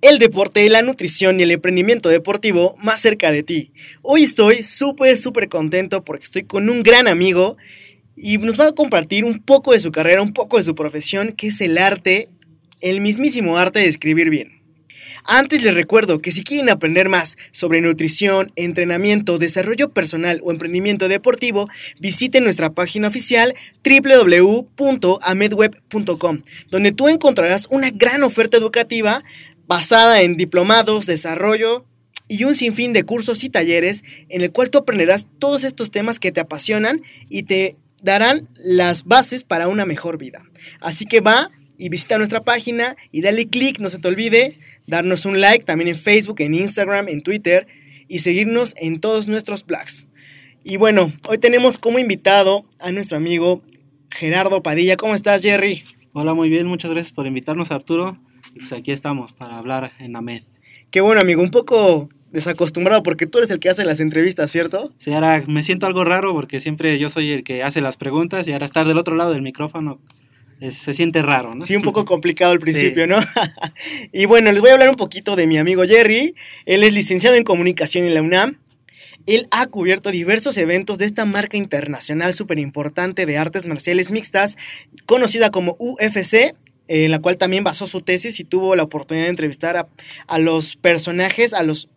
el deporte, la nutrición y el emprendimiento deportivo más cerca de ti. Hoy estoy súper, súper contento porque estoy con un gran amigo y nos va a compartir un poco de su carrera, un poco de su profesión, que es el arte, el mismísimo arte de escribir bien. Antes les recuerdo que si quieren aprender más sobre nutrición, entrenamiento, desarrollo personal o emprendimiento deportivo, visiten nuestra página oficial www.amedweb.com, donde tú encontrarás una gran oferta educativa basada en diplomados, desarrollo y un sinfín de cursos y talleres en el cual tú aprenderás todos estos temas que te apasionan y te darán las bases para una mejor vida. Así que va y visita nuestra página y dale click, no se te olvide, darnos un like también en Facebook, en Instagram, en Twitter y seguirnos en todos nuestros blogs. Y bueno, hoy tenemos como invitado a nuestro amigo Gerardo Padilla. ¿Cómo estás, Jerry? Hola, muy bien, muchas gracias por invitarnos, Arturo. Y pues aquí estamos para hablar en AMED. Qué bueno, amigo, un poco desacostumbrado porque tú eres el que hace las entrevistas, ¿cierto? Sí, ahora me siento algo raro porque siempre yo soy el que hace las preguntas y ahora estar del otro lado del micrófono es- se siente raro, ¿no? Sí, un poco complicado al principio, Sí. ¿no? y bueno, les voy a hablar un poquito de mi amigo Jerry. Él es licenciado en comunicación en la UNAM. Él ha cubierto diversos eventos de esta marca internacional súper importante de artes marciales mixtas, conocida como UFC, en la cual también basó su tesis y tuvo la oportunidad de entrevistar a, a los personajes, a los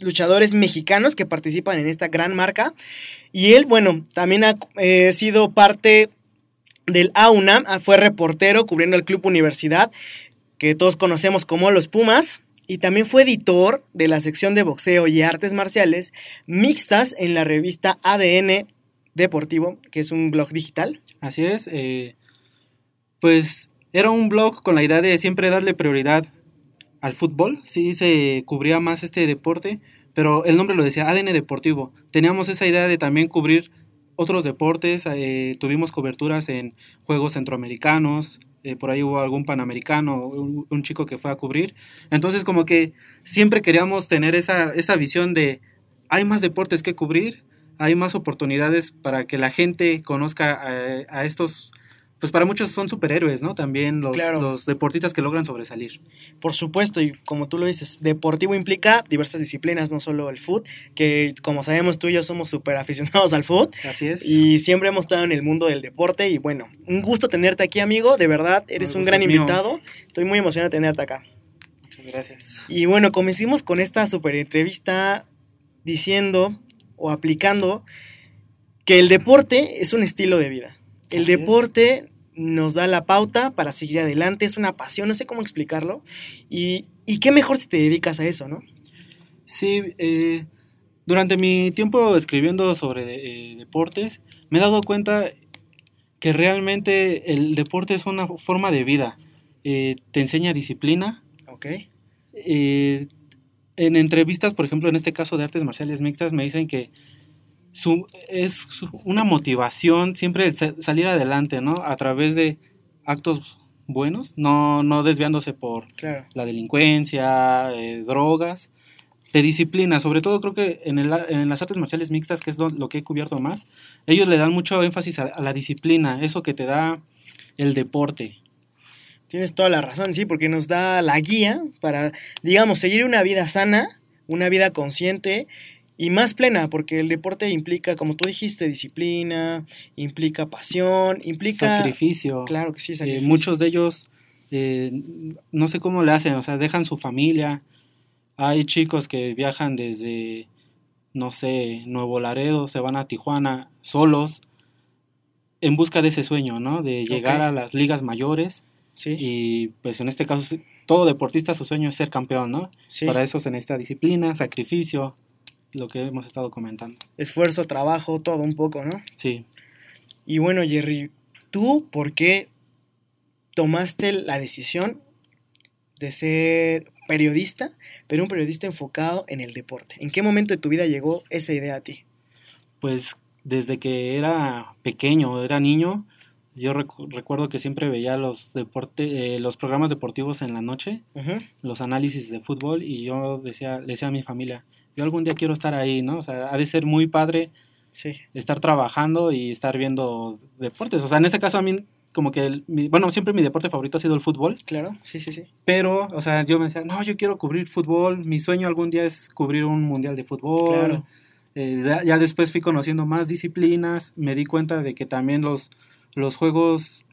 luchadores mexicanos que participan en esta gran marca. Y él, bueno, también ha eh, sido parte del AUNAM, ah, fue reportero cubriendo el Club Universidad, que todos conocemos como los Pumas, y también fue editor de la sección de boxeo y artes marciales mixtas en la revista ADN Deportivo, que es un blog digital. Así es. eh, pues era un blog con la idea de siempre darle prioridad al fútbol. Sí se cubría más este deporte, pero el nombre lo decía ADN Deportivo. Teníamos esa idea de también cubrir otros deportes. eh, tuvimos coberturas en Juegos Centroamericanos. eh, por ahí hubo algún panamericano, un, chico que fue a cubrir. Entonces como que siempre queríamos tener esa, esa visión de hay más deportes que cubrir, hay más oportunidades para que la gente conozca a, a estos, pues para muchos son superhéroes, ¿no? También los, Claro. los deportistas que logran sobresalir. Por supuesto, y como tú lo dices, deportivo implica diversas disciplinas, no solo el fútbol, que como sabemos tú y yo somos súper aficionados al fútbol. Así es. Y siempre hemos estado en el mundo del deporte y bueno, un gusto tenerte aquí amigo, de verdad, eres un gran es invitado, estoy muy emocionado de tenerte acá. Muchas gracias. Y bueno, comencemos con esta super entrevista diciendo o aplicando que el deporte es un estilo de vida. El Así es. Nos da la pauta para seguir adelante, es una pasión, no sé cómo explicarlo. Y, y qué mejor si te dedicas a eso, ¿no? Sí, eh, durante mi tiempo escribiendo sobre eh, deportes, me he dado cuenta que realmente el deporte es una forma de vida eh, te enseña disciplina. Ok. Eh, en entrevistas, por ejemplo, en este caso de artes marciales mixtas, me dicen que su, es su- una motivación siempre el salir adelante, ¿no? A través de actos buenos, no, no desviándose por Claro. la delincuencia, eh, drogas, te disciplina, sobre todo creo que en, el, en las artes marciales mixtas, que es lo, lo que he cubierto más, ellos le dan mucho énfasis a, a la disciplina, eso que te da el deporte. Tienes toda la razón, sí, porque nos da la guía para, digamos, seguir una vida sana, una vida consciente y más plena, porque el deporte implica, como tú dijiste, disciplina, implica pasión, implica... Sacrificio. Claro que sí, Eh, sacrificio. muchos de ellos, eh, no sé cómo le hacen, o sea, dejan su familia. Hay chicos que viajan desde, no sé, Nuevo Laredo, se van a Tijuana solos en busca de ese sueño, ¿no? De llegar a las ligas mayores Sí, y pues en este caso todo deportista su sueño es ser campeón, ¿no? sí. Para eso se necesita disciplina, sacrificio, lo que hemos estado comentando. Esfuerzo, trabajo, todo un poco, ¿no? Sí. Y bueno, Jerry, ¿tú por qué tomaste la decisión de ser periodista, pero un periodista enfocado en el deporte? ¿En qué momento de tu vida llegó esa idea a ti? Pues desde que era pequeño, era niño, yo recu- recuerdo que siempre veía los deporte, eh, los programas deportivos en la noche, los análisis de fútbol y yo decía, le decía a mi familia, yo algún día quiero estar ahí, ¿no? O sea, ha de ser muy padre Sí, estar trabajando y estar viendo deportes. O sea, en ese caso a mí como que, el- mi- bueno, siempre mi deporte favorito ha sido el fútbol, claro, sí, sí, sí. pero, o sea, yo me decía, no, yo quiero cubrir fútbol, mi sueño algún día es cubrir un mundial de fútbol. Claro. Eh, ya, después fui conociendo más disciplinas, me di cuenta de que también los, los Juegos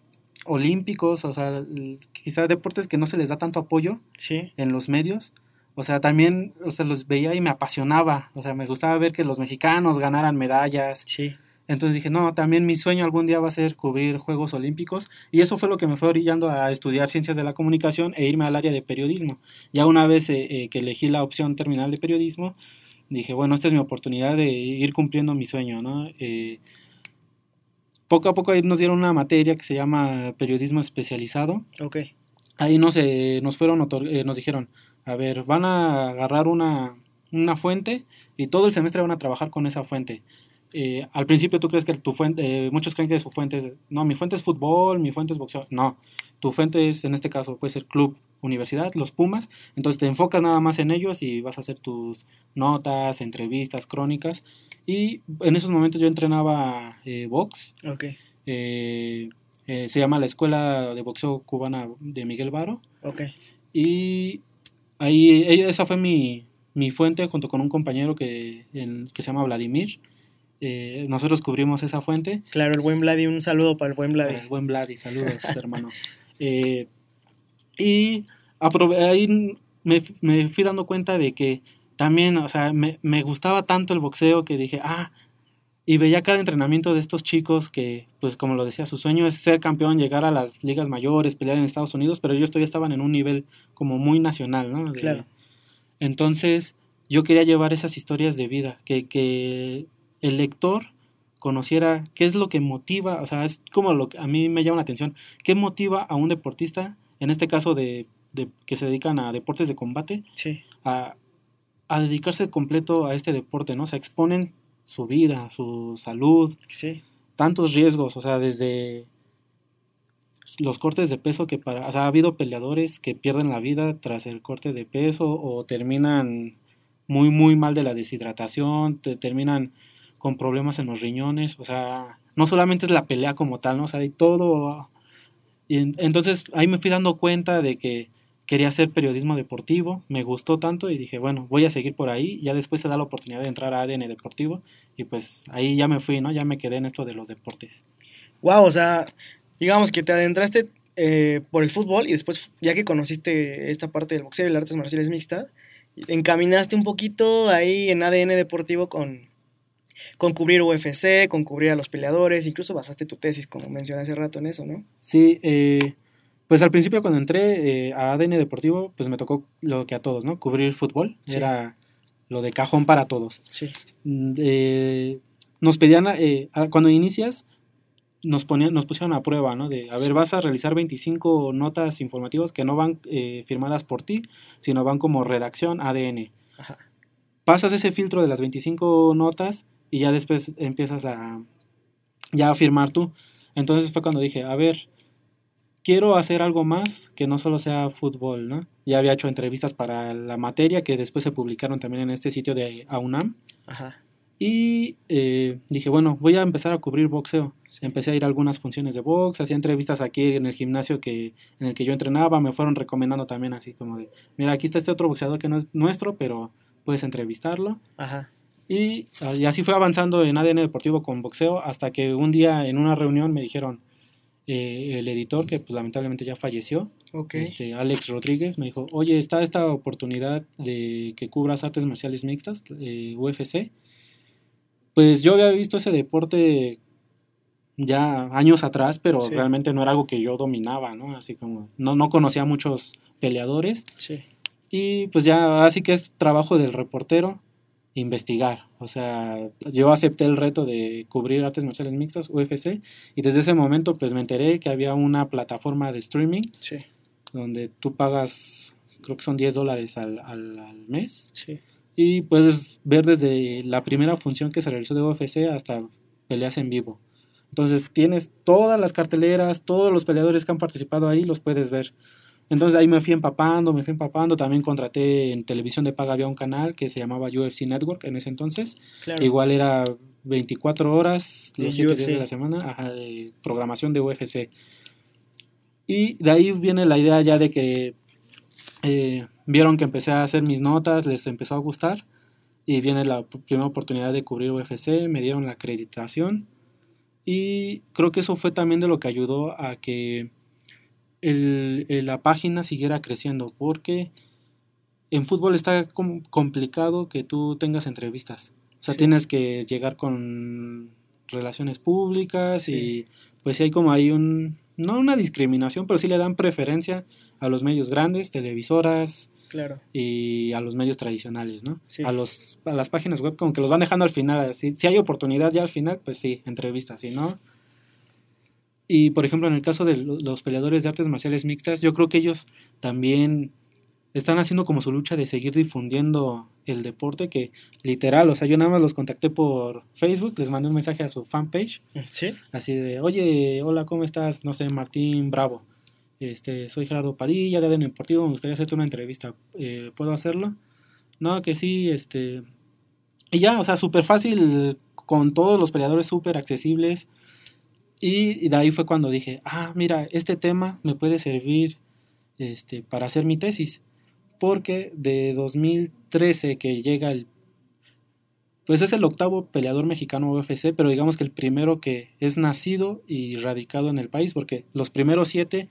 Olímpicos, o sea, el- quizá deportes que no se les da tanto apoyo Sí, en los medios, o sea, también, o sea, los veía y me apasionaba, o sea, me gustaba ver que los mexicanos ganaran medallas, sí. entonces dije, no, también mi sueño algún día va a ser cubrir Juegos Olímpicos. Y eso fue lo que me fue orillando a estudiar ciencias de la comunicación e irme al área de periodismo. Ya una vez eh, eh, que elegí la opción terminal de periodismo, dije, bueno, esta es mi oportunidad de ir cumpliendo mi sueño, ¿no? Eh, poco a poco ahí nos dieron una materia que se llama periodismo especializado. Ok, Ahí nos, nos fueron, eh, nos dijeron, a ver, van a agarrar una, una fuente y todo el semestre van a trabajar con esa fuente. Eh, al principio tú crees que tu fuente, eh, muchos creen que su fuente es, no, mi fuente es fútbol, mi fuente es boxeo. No, tu fuente es, en este caso, puede ser club, universidad, los Pumas. Entonces te enfocas nada más en ellos y vas a hacer tus notas, entrevistas, crónicas. Y en esos momentos yo entrenaba eh, box. ok, eh, se llama la Escuela de Boxeo Cubana de Miguel Varo. ok. Y ahí esa fue mi, mi fuente junto con un compañero que, en- que se llama Vladimir. Eh, nosotros cubrimos esa fuente. Claro, el buen Vladi, un saludo para el buen Vladi. El buen Vladi, saludos, hermano. Eh, y aprove- ahí me, me fui dando cuenta de que también, o sea, me, me gustaba tanto el boxeo que dije, ah, y veía cada entrenamiento de estos chicos que, pues como lo decía, su sueño es ser campeón, llegar a las ligas mayores, pelear en Estados Unidos, pero ellos todavía estaban en un nivel como muy nacional, ¿no? De- Claro. Entonces, yo quería llevar esas historias de vida, que, que el lector conociera qué es lo que motiva, o sea, es como lo que a mí me llama la atención, qué motiva a un deportista, en este caso de, de que se dedican a deportes de combate, Sí, a, a dedicarse completo a este deporte, ¿no? O sea, exponen su vida, su salud, sí, tantos riesgos, o sea, desde los cortes de peso que para, o sea, ha habido peleadores que pierden la vida tras el corte de peso o terminan muy muy mal de la deshidratación, te, terminan con problemas en los riñones, o sea, no solamente es la pelea como tal, ¿no? O sea, hay todo. Y en- entonces ahí me fui dando cuenta de que quería hacer periodismo deportivo, me gustó tanto y dije, bueno, voy a seguir por ahí, ya después se da la oportunidad de entrar a ADN Deportivo y pues ahí ya me fui, ¿no? Ya me quedé en esto de los deportes. Wow, o sea, digamos que te adentraste eh, por el fútbol y después, ya que conociste esta parte del boxeo y las artes marciales mixtas, encaminaste un poquito ahí en ADN deportivo con, con cubrir UFC, con cubrir a los peleadores, incluso basaste tu tesis, como mencioné hace rato, en eso, ¿no? Sí, eh, pues al principio cuando entré eh, a ADN Deportivo, pues me tocó lo que a todos, ¿no? Cubrir fútbol, Sí. era lo de cajón para todos. Sí, Mm, eh, nos pedían, eh, a- cuando inicias, nos, ponían, nos pusieron a prueba, ¿no? De, a ver, vas a realizar 25 notas informativas que no van eh, firmadas por ti, sino van como redacción ADN. Ajá. Pasas ese filtro de las 25 notas y ya después empiezas a, ya a firmar tú. Entonces fue cuando dije, a ver, quiero hacer algo más que no solo sea fútbol, ¿no? Ya había hecho entrevistas para la materia que después se publicaron también en este sitio de AUNAM. Ajá. Y eh, dije, bueno, voy a empezar a cubrir boxeo. Sí. Empecé a ir a algunas funciones de box, hacía entrevistas aquí en el gimnasio que, en el que yo entrenaba, me fueron recomendando también así como de, mira, aquí está este otro boxeador que no es nuestro, pero puedes entrevistarlo. Ajá. Y, ah, y así fue avanzando en ADN Deportivo con boxeo hasta que un día en una reunión me dijeron, eh, el editor, que pues lamentablemente ya falleció, este, Alex Rodríguez, me dijo, oye, está esta oportunidad de que cubras artes marciales mixtas, eh, UFC. Pues yo había visto ese deporte ya años atrás, pero Sí. realmente no era algo que yo dominaba, ¿no? Así como, no, no conocía a muchos peleadores. Sí. Y pues ya, así que es trabajo del reportero investigar. O sea, yo acepté el reto de cubrir artes marciales mixtas, UFC, y desde ese momento pues me enteré que había una plataforma de streaming Sí. donde tú pagas, creo que son 10 dólares al, al, al mes, Sí. y puedes ver desde la primera función que se realizó de UFC hasta peleas en vivo. Entonces tienes todas las carteleras, todos los peleadores que han participado ahí, los puedes ver. Entonces ahí me fui empapando, me fui empapando. También contraté en televisión de paga, había un canal que se llamaba UFC Network en ese entonces. Claro. Igual era 24 horas, los 7 días de la semana, ajá, de programación de UFC. Y de ahí viene la idea ya de que eh, vieron que empecé a hacer mis notas, les empezó a gustar. Y viene la primera oportunidad de cubrir UFC, me dieron la acreditación. Y creo que eso fue también de lo que ayudó a que el- el- la página siguiera creciendo, porque en fútbol está com- complicado que tú tengas entrevistas. O sea, Sí. tienes que llegar con relaciones públicas Sí. y pues sí hay como hay un, no una discriminación, pero sí le dan preferencia a los medios grandes, televisoras Claro. y a los medios tradicionales, ¿no? Sí. A, los, a las páginas web como que los van dejando al final. Si, si hay oportunidad ya al final, pues sí, entrevistas, si no... Y por ejemplo, en el caso de lo- los peleadores de artes marciales mixtas, yo creo que ellos también están haciendo como su lucha de seguir difundiendo el deporte, que literal, o sea, yo nada más los contacté por Facebook, les mandé un mensaje a su fanpage, Sí. así de, oye, hola, ¿cómo estás? No sé, Martín Bravo. Este, soy Gerardo Padilla de ADN Deportivo, me gustaría hacerte una entrevista. Eh, ¿Puedo hacerlo? No, que sí, este... Y ya, o sea, súper fácil, con todos los peleadores súper accesibles. Y, de ahí fue cuando dije, ah, mira, este tema me puede servir este, para hacer mi tesis. Porque de 2013 que llega el... Pues es el octavo peleador mexicano UFC, pero digamos que el primero que es nacido y radicado en el país, porque los primeros siete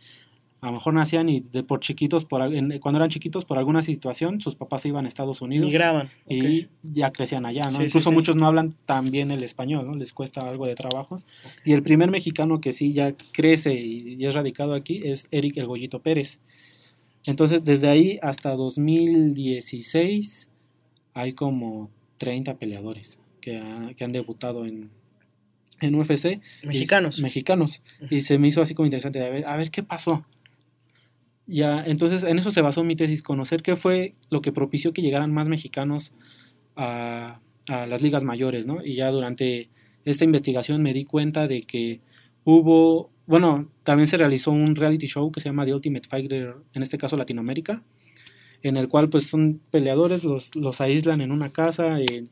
a lo mejor nacían y de por chiquitos, por, en- cuando eran chiquitos por alguna situación, sus papás se iban a Estados Unidos Migraban. y ya crecían allá, ¿no? Sí, Incluso sí. muchos no hablan tan bien el español, ¿no? Les cuesta algo de trabajo. Y el primer mexicano que sí ya crece y, y es radicado aquí es Eric El Goyito Pérez. Entonces, desde ahí hasta 2016 hay como 30 peleadores que, ha- que han debutado en, en UFC. Mexicanos. Y- mexicanos. Y se me hizo así como interesante de a ver, a ver qué pasó. Ya, entonces en eso se basó mi tesis, conocer qué fue lo que propició que llegaran más mexicanos a, las ligas mayores, ¿no? Y ya durante esta investigación me di cuenta de que hubo, bueno, también se realizó un reality show que se llama The Ultimate Fighter, en este caso Latinoamérica, en el cual pues son peleadores, los, los aíslan en una casa, eh,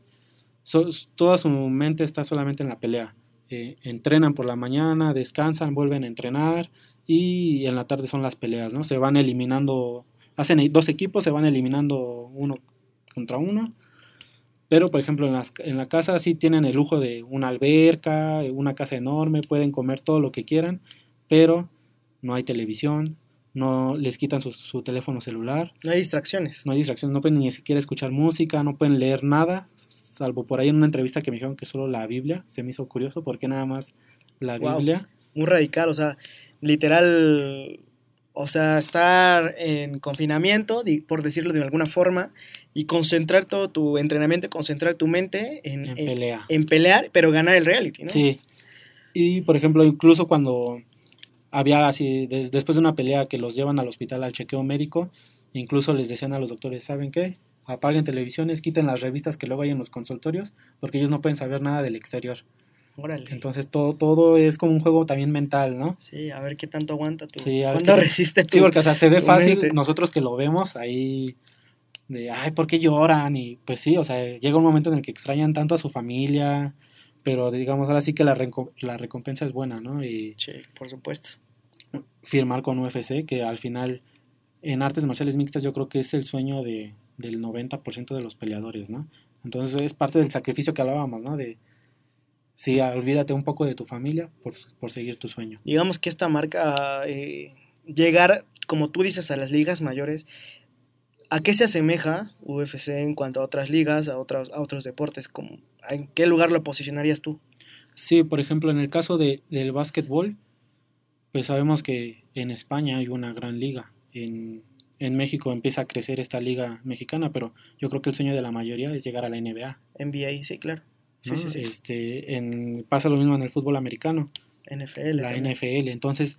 so- toda su mente está solamente en la pelea. Eh, entrenan por la mañana, descansan, vuelven a entrenar y en la tarde son las peleas, ¿no? Se van eliminando, hacen dos equipos, se van eliminando uno contra uno. Pero, por ejemplo, en, las- en la casa sí tienen el lujo de una alberca, una casa enorme, pueden comer todo lo que quieran, pero no hay televisión, no les quitan su, su teléfono celular, No hay distracciones. no hay distracción, no pueden ni siquiera escuchar música, no pueden leer nada, salvo por ahí en una entrevista que me dijeron que solo la Biblia, se me hizo curioso porque nada más la Wow. Biblia. Muy radical, o sea, literal, o sea, estar en confinamiento, por decirlo de alguna forma, y concentrar todo tu entrenamiento, concentrar tu mente en, En en- pelea. en pelear, pero ganar el reality, ¿no? Sí, Y, por ejemplo, incluso cuando había así, de- después de una pelea que los llevan al hospital al chequeo médico, incluso les decían a los doctores, ¿saben qué? Apaguen televisiones, quiten las revistas que luego hay en los consultorios, porque ellos no pueden saber nada del exterior. Órale. Entonces todo, todo es como un juego también mental, ¿no? sí, a ver qué tanto aguanta tú. Sí, ¿Cuándo resiste tu Sí, porque o sea, se ve fácil, mente. nosotros que lo vemos ahí, de, ay, ¿por qué lloran? Y pues sí, o sea, llega un momento en el que extrañan tanto a su familia, pero digamos, ahora sí que la, renco- la recompensa es buena, ¿no? Y Sí, por supuesto. firmar con UFC, que al final en artes marciales mixtas yo creo que es el sueño de, del 90% de los peleadores, ¿no? Entonces es parte del sacrificio que hablábamos, ¿no? De, sí, olvídate un poco de tu familia por, por seguir tu sueño. Digamos que esta marca, eh, llegar, como tú dices, a las ligas mayores, ¿a qué se asemeja UFC en cuanto a otras ligas, a otros, a otros deportes? Como, ¿En qué lugar lo posicionarías tú? Sí, por ejemplo, en el caso de, del básquetbol, pues sabemos que en España hay una gran liga. En, en México empieza a crecer esta liga mexicana, pero yo creo que el sueño de la mayoría es llegar a la NBA. NBA, sí, claro. Sí, ¿no? sí, sí. Este, en, pasa lo mismo en el fútbol americano, NFL. la también. NFL. Entonces,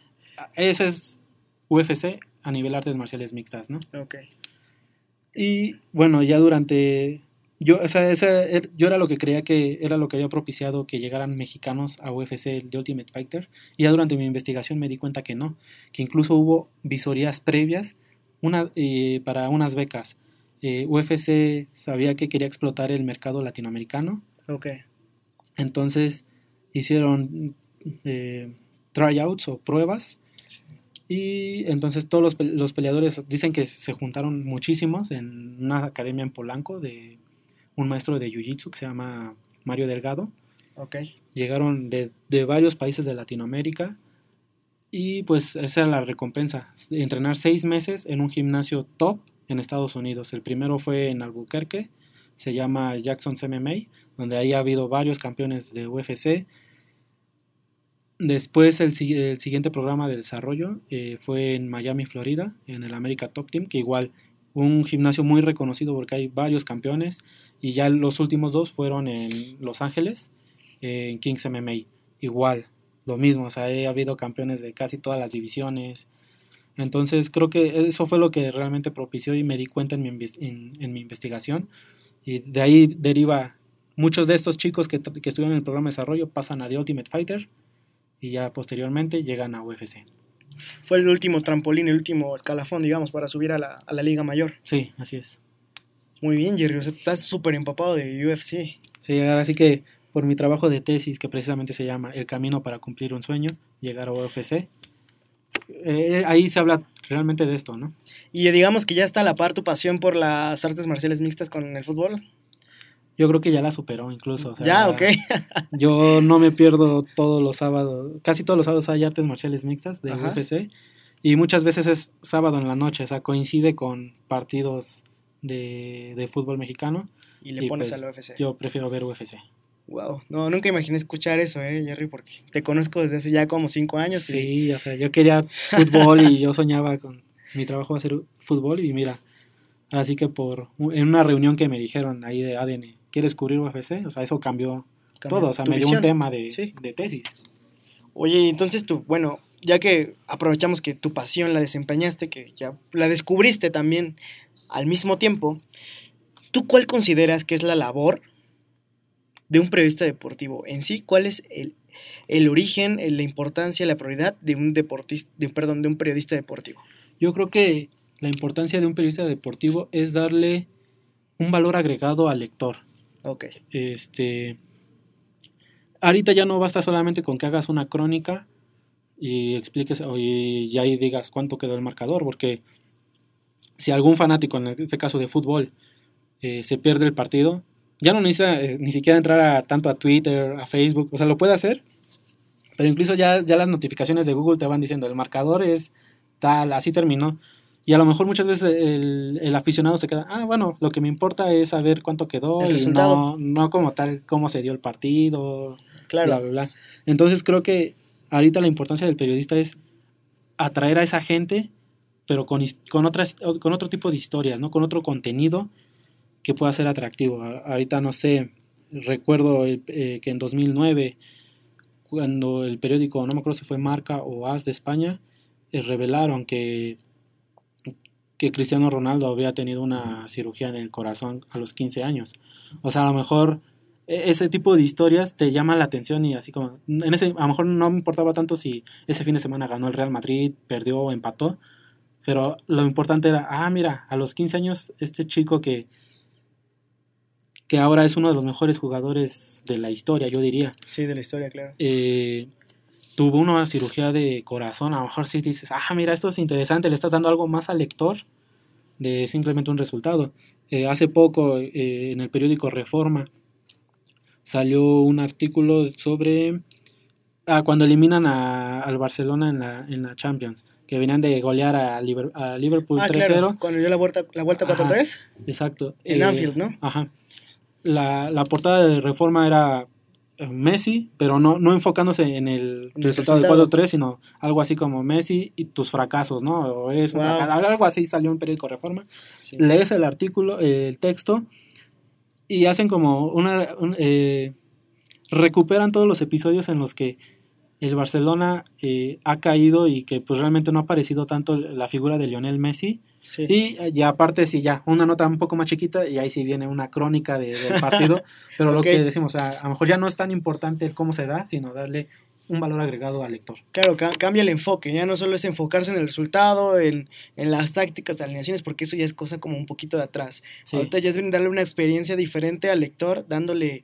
ese es UFC a nivel artes marciales mixtas, ¿no? Ok. Y bueno, ya durante. Yo, o sea, esa er- yo era lo que creía que era lo que había propiciado que llegaran mexicanos a UFC de Ultimate Fighter. Y ya durante mi investigación me di cuenta que no. Que incluso hubo visorías previas una, eh, para unas becas. Eh, UFC sabía que quería explotar el mercado latinoamericano. Ok. Entonces hicieron eh, tryouts o pruebas. Y entonces todos los, los peleadores dicen que se juntaron muchísimos en una academia en Polanco de un maestro de Jiu-Jitsu que se llama Mario Delgado. Ok. Llegaron de, de varios países de Latinoamérica y pues esa era la recompensa. Entrenar seis meses en un gimnasio top en Estados Unidos. El primero fue en Albuquerque, se llama Jackson's MMA, donde ahí ha habido varios campeones de UFC. Después el, si- el siguiente programa de desarrollo eh, fue en Miami, Florida, en el America Top Team, que igual un gimnasio muy reconocido porque hay varios campeones y ya los últimos dos fueron en Los Ángeles, en Kings MMA. Igual, lo mismo, o sea, ha habido campeones de casi todas las divisiones. Entonces creo que eso fue lo que realmente propició y me di cuenta en mi investigación. Y de ahí deriva, muchos de estos chicos que, que estuvieron en el programa de desarrollo pasan a The Ultimate Fighter y ya posteriormente llegan a UFC. Fue el último trampolín, el último escalafón, digamos, para subir a la, a la liga mayor. Sí, así es. Muy bien, Jerry. O sea, estás súper empapado de UFC. Sí, ahora sí que por mi trabajo de tesis, que precisamente se llama El camino para cumplir un sueño, llegar a UFC, eh, ahí se habla realmente de esto, ¿no? Y digamos que ya está a la par tu pasión por las artes marciales mixtas con el fútbol. Yo creo que ya la superó incluso. o sea, ya, ok. Yo no me pierdo todos los sábados, casi todos los sábados hay artes marciales mixtas de Ajá. UFC y muchas veces es sábado en la noche, o sea, coincide con partidos de, de fútbol mexicano. Y le Y pones pues, al UFC. Yo prefiero ver UFC. Wow. No, nunca imaginé escuchar eso, eh, Jerry, porque te conozco desde hace ya como cinco años. y- Sí, o sea, yo quería fútbol y yo soñaba con mi trabajo hacer fútbol y mira, así que por en una reunión que me dijeron ahí de ADN, ¿quieres cubrir UFC? O sea, eso cambió, cambió todo, o sea, me dio un tema de, Sí. de tesis. Oye, entonces tú, bueno, ya que aprovechamos que tu pasión la desempeñaste, que ya la descubriste también al mismo tiempo, ¿tú cuál consideras que es la labor de un periodista deportivo en sí? ¿Cuál es el, el origen, la importancia, la prioridad de un deportista, de, perdón, de un periodista deportivo? Yo creo que la importancia de un periodista deportivo es darle un valor agregado al lector. Ok, Este, ahorita ya no basta solamente con que hagas una crónica y expliques y ya ahí digas cuánto quedó el marcador, porque si algún fanático, en este caso de fútbol, eh, se pierde el partido, ya no necesita eh, ni siquiera entrar a, tanto a Twitter, a Facebook, o sea, lo puede hacer, pero incluso ya, ya las notificaciones de Google te van diciendo el marcador es tal, así terminó. Y a lo mejor muchas veces el, el aficionado se queda, ah, bueno, lo que me importa es saber cuánto quedó El y resultado. no, no como tal, cómo se dio el partido, claro. bla, bla, bla. Entonces creo que ahorita la importancia del periodista es atraer a esa gente, pero con, con, otras, con otro tipo de historias, ¿no? Con otro contenido que pueda ser atractivo. Ahorita no sé, recuerdo el- eh, que en 2009, cuando el periódico, no me acuerdo si fue Marca o As de España, eh, revelaron que, que Cristiano Ronaldo había tenido una cirugía en el corazón a los 15 años. O sea, a lo mejor e- ese tipo de historias te llama la atención y así como, en ese, a lo mejor no me importaba tanto si ese fin de semana ganó el Real Madrid, perdió o empató, pero lo importante era, ah, mira, a los 15 años este chico que, que ahora es uno de los mejores jugadores de la historia, yo diría, Sí, de la historia, claro. eh, tuvo una cirugía de corazón, a lo mejor sí dices, ah, mira, esto es interesante, le estás dando algo más al lector de simplemente un resultado. Eh, hace poco eh, en el periódico Reforma salió un artículo sobre ah, cuando eliminan a- al Barcelona en la, en la Champions, que venían de golear a, Liverpool Ah, 3-0. claro, cuando dio la vuelta, la vuelta Ajá. 4-3. Exacto. En Eh, Anfield, ¿no? Ajá. La, la portada de Reforma era eh, Messi, pero no, no enfocándose en el el resultado del resultado. 4-3, sino algo así como Messi y tus fracasos, ¿no? O es un Wow. fracaso, algo así salió en periódico Reforma. Sí. Lees el artículo, el texto, y hacen como una... un- eh, recuperan todos los episodios en los que el Barcelona eh, ha caído y que pues realmente no ha aparecido tanto la figura de Lionel Messi. Sí. Y ya aparte sí, ya, una nota un poco más chiquita y ahí sí viene una crónica de- del partido, pero lo que decimos, a lo mejor ya no es tan importante cómo se da, sino darle un valor agregado al lector. Claro, ca- cambia el enfoque, ya no solo es enfocarse en el resultado, en, en las tácticas alineaciones, porque eso ya es cosa como un poquito de atrás. Sí. Ahorita ya es brindarle una experiencia diferente al lector, dándole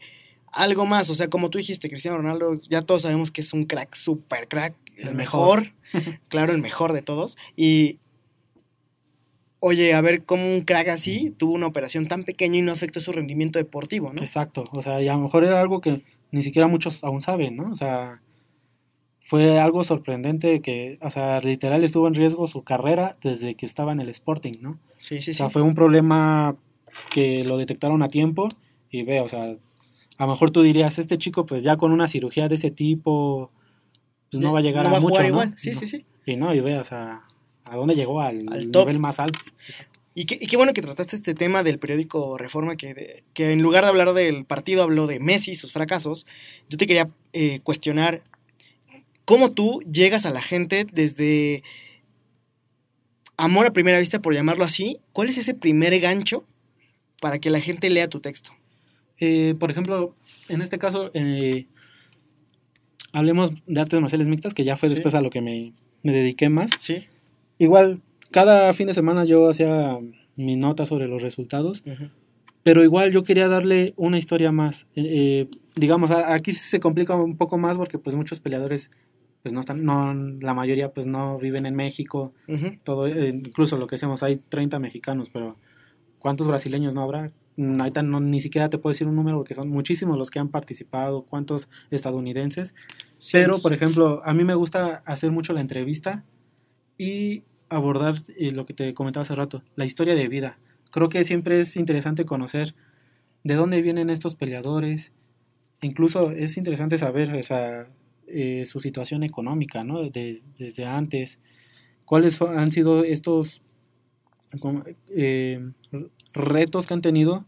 algo más. O sea, como tú dijiste, Cristiano Ronaldo, ya todos sabemos que es un crack, super crack, el, El mejor, claro, el mejor de todos. Y, oye, a ver cómo un crack así tuvo una operación tan pequeña y no afectó su rendimiento deportivo, ¿no? Exacto, o sea, y a lo mejor era algo que ni siquiera muchos aún saben, ¿no? O sea, fue algo sorprendente que, o sea, literal estuvo en riesgo su carrera desde que estaba en el Sporting, ¿no? Sí, sí, O sí. sea, fue un problema que lo detectaron a tiempo y ve, o sea, a lo mejor tú dirías, este chico pues ya con una cirugía de ese tipo, pues no va a llegar No a va a mucho, jugar ¿no? igual, sí, No. sí, sí. Y no, y ve, o sea, a dónde llegó al, Al top. nivel más alto. Y qué, y qué bueno que trataste este tema del periódico Reforma, que, de- que en lugar de hablar del partido habló de Messi y sus fracasos. Yo te quería eh, cuestionar cómo tú llegas a la gente desde amor a primera vista, por llamarlo así. ¿Cuál es ese primer gancho para que la gente lea tu texto? Eh, por ejemplo, en este caso, eh, hablemos de artes marciales mixtas, que ya fue Sí. después a lo que me, me dediqué más. Sí. Igual, cada fin de semana yo hacía mi nota sobre los resultados, pero igual yo quería darle una historia más. Eh, eh, digamos, a- aquí se complica un poco más porque pues muchos peleadores, pues no están, no, la mayoría pues no viven en México, todo, eh, incluso lo que hacemos, hay 30 mexicanos, pero ¿cuántos brasileños no habrá? Mm, Ahorita no, ni siquiera te puedo decir un número porque son muchísimos los que han participado, cuántos estadounidenses. Pero, por ejemplo, a mí me gusta hacer mucho la entrevista y abordar eh, lo que te comentaba hace rato, la historia de vida. Creo que siempre es interesante conocer de dónde vienen estos peleadores. Incluso es interesante saber o sea, eh, su situación económica, ¿no? De- desde antes. ¿Cuáles han sido estos eh, retos que han tenido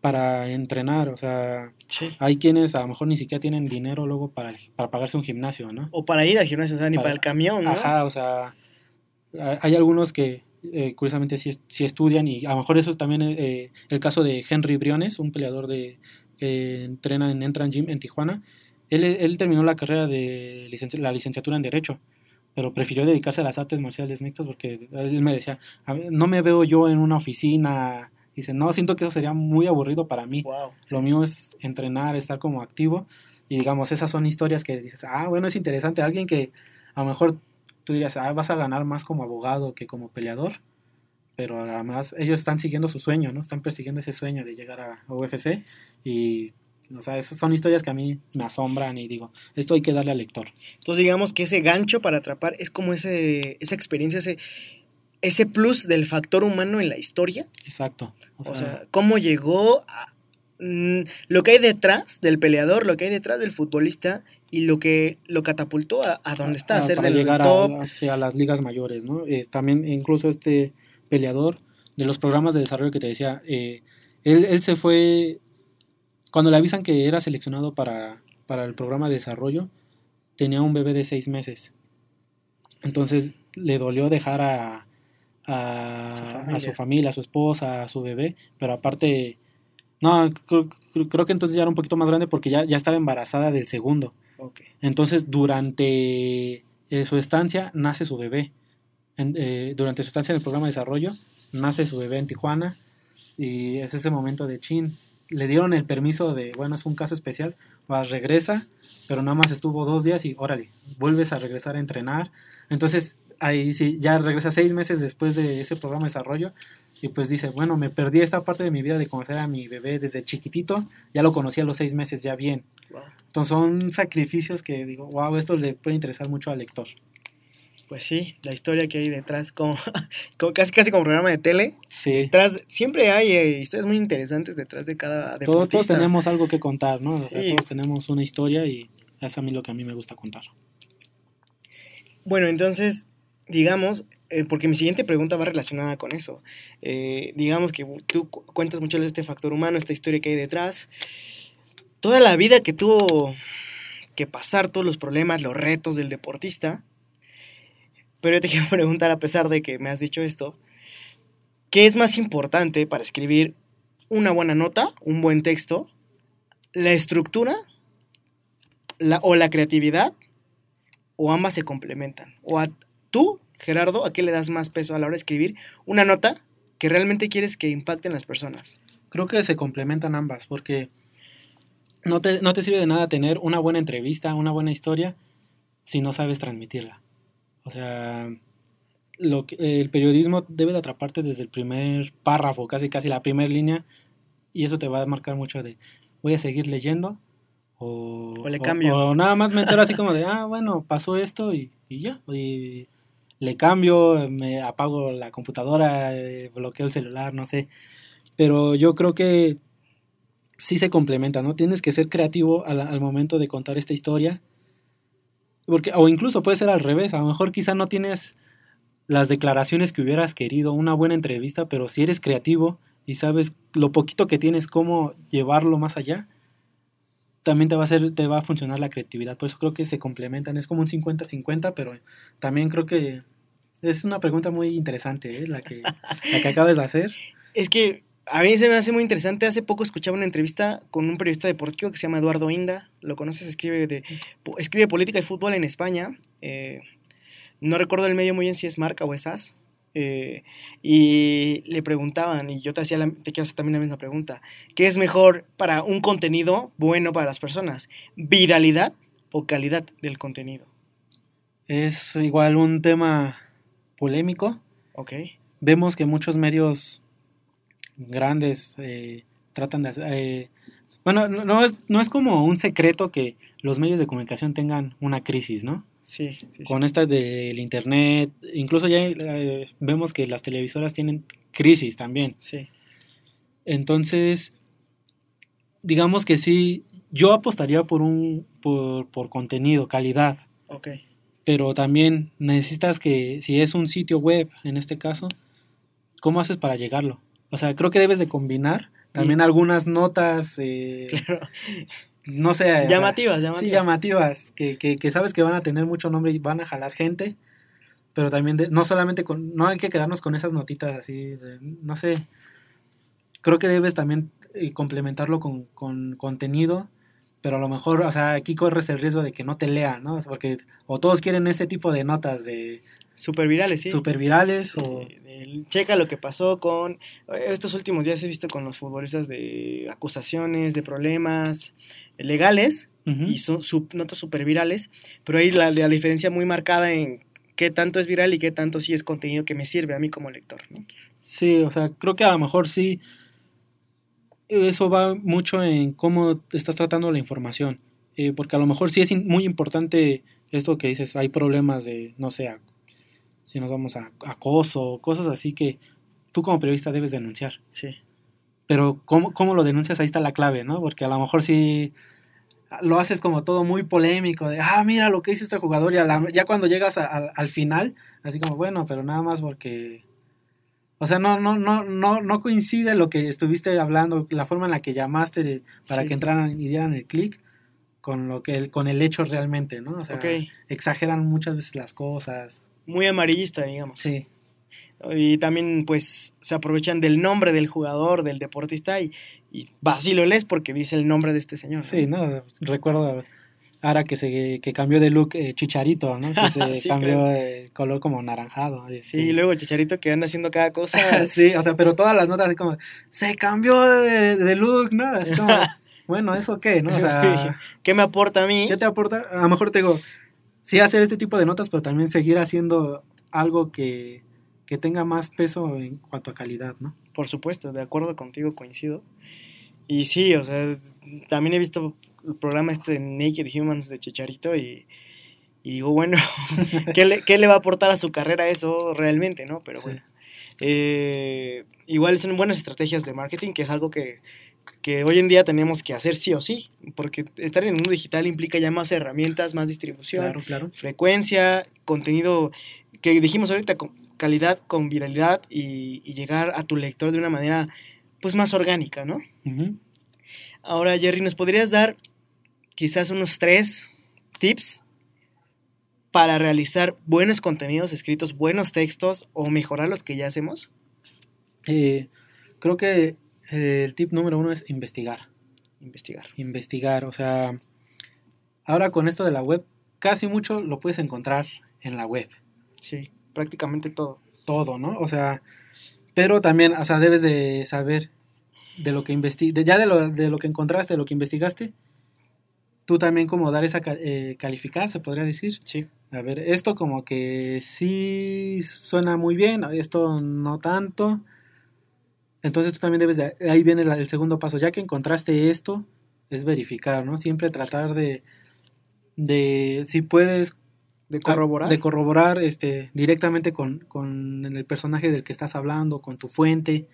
para entrenar? O sea, Sí. hay quienes a lo mejor ni siquiera tienen dinero luego para, para pagarse un gimnasio, ¿no? O para ir al gimnasio, o sea, ni para, Para- el camión, ¿no? Ajá, o sea, ha- hay algunos que eh, curiosamente sí, sí estudian y a lo mejor eso es también eh, el caso de Henry Briones, un peleador de, que entrena en Entran Gym en Tijuana. Él, él terminó la carrera de la licenciatura en Derecho, pero prefirió dedicarse a las artes marciales mixtas porque él me decía, "A ver, no me veo yo en una oficina. Dice, no, siento que eso sería muy aburrido para mí. Wow. Lo mío es entrenar, estar como activo. Y digamos, esas son historias que dices, ah, bueno, es interesante. Alguien que a lo mejor tú dirías, ah, vas a ganar más como abogado que como peleador. Pero además ellos están siguiendo su sueño, ¿no? Están persiguiendo ese sueño de llegar a, a UFC. Y, o sea, esas son historias que a mí me asombran y digo, esto hay que darle al lector. Entonces digamos que ese gancho para atrapar es como ese, esa experiencia, ese, ese plus del factor humano en la historia. Exacto. O sea, cómo llegó a, mm, lo que hay detrás del peleador, lo que hay detrás del futbolista y lo que lo catapultó a, a donde está, a Ah, ser para del llegar a- top. hacia las ligas mayores, ¿no? Eh, también incluso este peleador de los programas de desarrollo que te decía, eh, él, él se fue, cuando le avisan que era seleccionado para, para el programa de desarrollo, tenía un bebé de seis meses. Entonces le dolió dejar a, a, Su a familia. su familia, a su esposa, a su bebé, pero aparte, no, creo, creo- creo que entonces ya era un poquito más grande porque ya, ya estaba embarazada del segundo. Entonces, durante eh, su estancia, nace su bebé. En- eh, durante su estancia en el programa de desarrollo, nace su bebé en Tijuana. Y es ese momento de chin. Le dieron el permiso de, bueno, es un caso especial, vas, regresa, pero nada más estuvo dos días y órale, vuelves a regresar a entrenar. Entonces, ahí sí, ya regresa seis meses después de ese programa de desarrollo. Y pues dice, bueno, me perdí esta parte de mi vida de conocer a mi bebé desde chiquitito. Ya lo conocí a los seis meses, ya bien. Wow. Entonces son sacrificios que digo, wow, esto le puede interesar mucho al lector. Pues sí, la historia que hay detrás, como, casi casi como programa de tele. Sí. Detrás, siempre hay eh, historias muy interesantes detrás de cada deportista. todos tenemos algo que contar, ¿no? O sea, todos tenemos una historia y es a mí lo que a mí me gusta contar. Bueno, entonces, digamos, eh, porque mi siguiente pregunta va relacionada con eso. Eh, digamos que tú cu- cuentas mucho de este factor humano, esta historia que hay detrás. Toda la vida que tuvo que pasar, todos los problemas, los retos del deportista. Pero yo te quiero preguntar, a pesar de que me has dicho esto, ¿qué es más importante para escribir una buena nota, un buen texto? ¿La estructura o la creatividad? ¿O ambas se complementan? ¿O a tú, Gerardo, a qué le das más peso a la hora de escribir una nota que realmente quieres que impacte en las personas? Creo que se complementan ambas porque no te, no te sirve de nada tener una buena entrevista, una buena historia, si no sabes transmitirla. O sea, lo que- el periodismo debe de atraparte desde el primer párrafo, casi casi la primera línea, y eso te va a marcar mucho de voy a seguir leyendo o, O le cambio. o nada más me entero así como de, ah, bueno, pasó esto y, y ya, y le cambio, me apago la computadora, eh, bloqueo el celular, no sé. Pero yo creo que sí se complementa, ¿no? Tienes que ser creativo al, al momento de contar esta historia. Porque, o incluso puede ser al revés, a lo mejor quizá no tienes las declaraciones que hubieras querido, una buena entrevista, pero si eres creativo y sabes lo poquito que tienes, cómo llevarlo más allá, también te va a hacer, te va a funcionar la creatividad. Por eso creo que se complementan, es como un 50-50, pero también creo que es una pregunta muy interesante, ¿eh? la, que, la que acabas de hacer. Es que a mí se me hace muy interesante. Hace poco escuchaba una entrevista con un periodista deportivo que se llama Eduardo Inda. Lo conoces, escribe, de, escribe política y fútbol en España. Eh, no recuerdo el medio muy bien si es Marca o es AS. Eh, y le preguntaban, y yo te, hacía la- te quiero hacer también la misma pregunta, ¿qué es mejor para un contenido bueno para las personas? ¿Viralidad o calidad del contenido? Es igual un tema polémico. ¿Ok? Vemos que muchos medios grandes eh, tratan de hacer... eh, bueno, no, es, no es como un secreto que los medios de comunicación tengan una crisis, ¿no? Sí, sí, sí. Con estas del internet, incluso ya eh, vemos que las televisoras tienen crisis también. sí. Entonces, digamos que sí, yo apostaría por un por, por contenido, calidad, Ok. pero también necesitas que, si es un sitio web, en este caso, ¿cómo haces para llegarlo? O sea, creo que debes de combinar también algunas notas, eh, Claro. no sé, o sea, Llamativas, llamativas. Sí, llamativas, que, que, que sabes que van a tener mucho nombre y van a jalar gente, pero también de- no solamente con, no hay que quedarnos con esas notitas así, de- no sé, creo que debes también eh, complementarlo con, con contenido, pero a lo mejor, o sea, aquí corres el riesgo de que no te lean, ¿no? Porque o todos quieren ese tipo de notas de Super virales, sí. super virales o... Eh, checa lo que pasó con eh, estos últimos días he visto con los futbolistas de acusaciones, de problemas legales Ujú. y son sub- notas super virales, pero ahí la, la diferencia muy marcada en qué tanto es viral y qué tanto sí es contenido que me sirve a mí como lector, ¿no? Sí, o sea, creo que a lo mejor sí. Eso va mucho en cómo estás tratando la información. Eh, porque a lo mejor sí es muy importante esto que dices, hay problemas de, no sé, si nos vamos a acoso, cosas así que tú como periodista debes denunciar. Sí. Pero ¿cómo, cómo lo denuncias? Ahí está la clave, ¿no? Porque a lo mejor sí lo haces como todo muy polémico, de, ah, mira lo que hizo este jugador, y a la- ya cuando llegas a- a- al final, así como, bueno, pero nada más porque... O sea, no, no, no, no, no coincide lo que estuviste hablando, la forma en la que llamaste de- para Sí. que entraran y dieran el clic, con lo que el, con el hecho realmente, ¿no? O sea, exageran muchas veces las cosas. Muy amarillista, digamos. Sí, Y también, pues, se aprovechan del nombre del jugador, del deportista, y, y vas y lo lees porque dice el nombre de este señor. ¿no? sí, ¿no? Recuerdo ahora que se que cambió de look eh, Chicharito, ¿no? Que se Sí, cambió claro. de color como naranjado. Sí, y luego Chicharito que anda haciendo cada cosa. sí, o sea, pero todas las notas así como, se cambió de, de look, ¿no? Así como, bueno, ¿eso qué, no? O sea, ¿Qué me aporta a mí? ¿qué te aporta? A lo mejor te digo, sí hacer este tipo de notas, pero también seguir haciendo algo que, que tenga más peso en cuanto a calidad, ¿no? Por supuesto, de acuerdo contigo, coincido. Y sí, o sea, también he visto el programa este Naked Humans de Chicharito y, y digo, bueno, ¿qué le, qué le va a aportar a su carrera eso realmente, no? Pero Sí. bueno. Eh, igual son buenas estrategias de marketing, que es algo que, que hoy en día tenemos que hacer sí o sí, porque estar en el mundo digital implica ya más herramientas, más distribución, Claro, claro. frecuencia, contenido que dijimos ahorita, con calidad, con viralidad y, y llegar a tu lector de una manera pues más orgánica, ¿no? Ahora, Jerry, ¿nos podrías dar quizás unos tres tips para realizar buenos contenidos escritos, buenos textos o mejorar los que ya hacemos? Eh, creo que el tip número uno es investigar. Investigar. Investigar, o sea, ahora con esto de la web, casi mucho lo puedes encontrar en la web. Sí, prácticamente todo. todo, ¿no? O sea, pero también, o sea, debes de saber de lo que investi ya de lo, de lo que encontraste, de lo que investigaste, tú también como dar esa, eh, calificar, se podría decir. Sí. A ver, esto como que sí suena muy bien, esto no tanto. Entonces tú también debes de, ahí viene la- el segundo paso, ya que encontraste esto, es verificar, ¿no? Siempre tratar de, de si puedes De corroborar. de corroborar este, directamente con, con el personaje del que estás hablando, con tu fuente.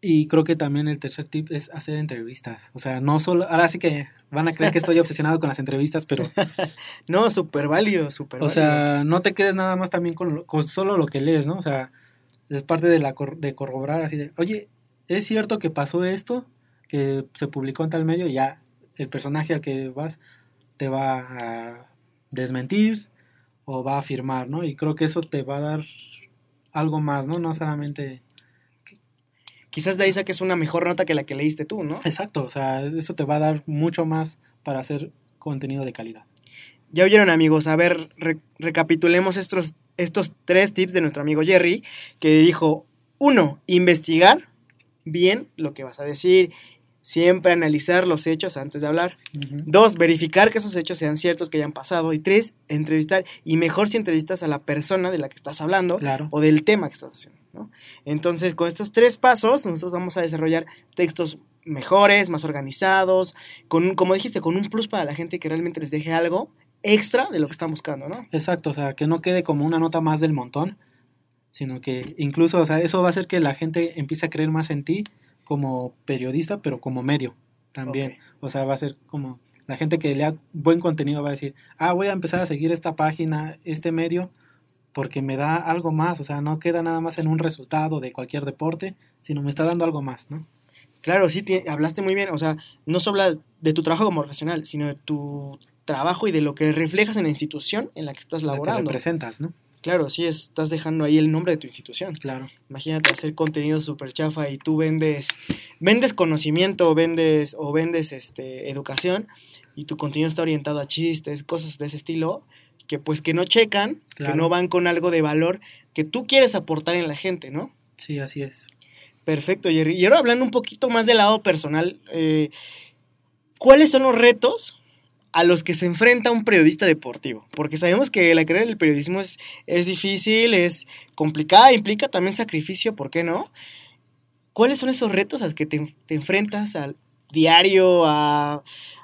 Y creo que también el tercer tip es hacer entrevistas. O sea, no solo. Ahora sí que van a creer que estoy obsesionado con las entrevistas, pero. No, súper válido, súper O válido. sea, no te quedes nada más también con, con solo lo que lees, ¿no? O sea, es parte de, la, cor- de corroborar así de. Oye, ¿es cierto que pasó esto? Que se publicó en tal medio, ya el personaje al que vas te va a desmentir o va a afirmar, ¿no? Y creo que eso te va a dar algo más, ¿no? No solamente... Quizás de ahí saques una mejor nota que la que leíste tú, ¿no? Exacto, o sea, eso te va a dar mucho más para hacer contenido de calidad. Ya oyeron amigos, a ver, re- recapitulemos estos, estos tres tips de nuestro amigo Jerry, que dijo, uno, investigar bien lo que vas a decir, siempre analizar los hechos antes de hablar. Dos, verificar que esos hechos sean ciertos, que hayan pasado. Y tres, entrevistar, y mejor si entrevistas a la persona de la que estás hablando Claro. o del tema que estás haciendo, ¿no? Entonces, con estos tres pasos, nosotros vamos a desarrollar textos mejores, más organizados, con un, como dijiste, con un plus para la gente que realmente les deje algo extra de lo que están buscando, ¿no? Exacto, o sea, que no quede como una nota más del montón, sino que incluso, o sea, eso va a hacer que la gente empiece a creer más en ti como periodista, pero como medio también. O sea, va a ser como la gente que lea buen contenido va a decir, ah, voy a empezar a seguir esta página, este medio, porque me da algo más, o sea, no queda nada más en un resultado de cualquier deporte, sino me está dando algo más, ¿no? Claro, sí, ti- hablaste muy bien. O sea, no solo habla de tu trabajo como profesional, sino de tu trabajo y de lo que reflejas en la institución en la que estás La que laborando. representas, ¿no? Claro, sí, estás dejando ahí el nombre de tu institución. Claro. Imagínate hacer contenido súper chafa y tú vendes, vendes conocimiento, vendes o vendes este, educación y tu contenido está orientado a chistes, cosas de ese estilo, que pues que no checan, que no van con algo de valor que tú quieres aportar en la gente, ¿no? Sí, así es. Perfecto, Jerry. Y ahora hablando un poquito más del lado personal, eh, ¿cuáles son los retos a los que se enfrenta un periodista deportivo? Porque sabemos que la carrera del periodismo es, es difícil, es complicada, implica también sacrificio, ¿por qué no? ¿Cuáles son esos retos a los que te, te enfrentas al diario, a,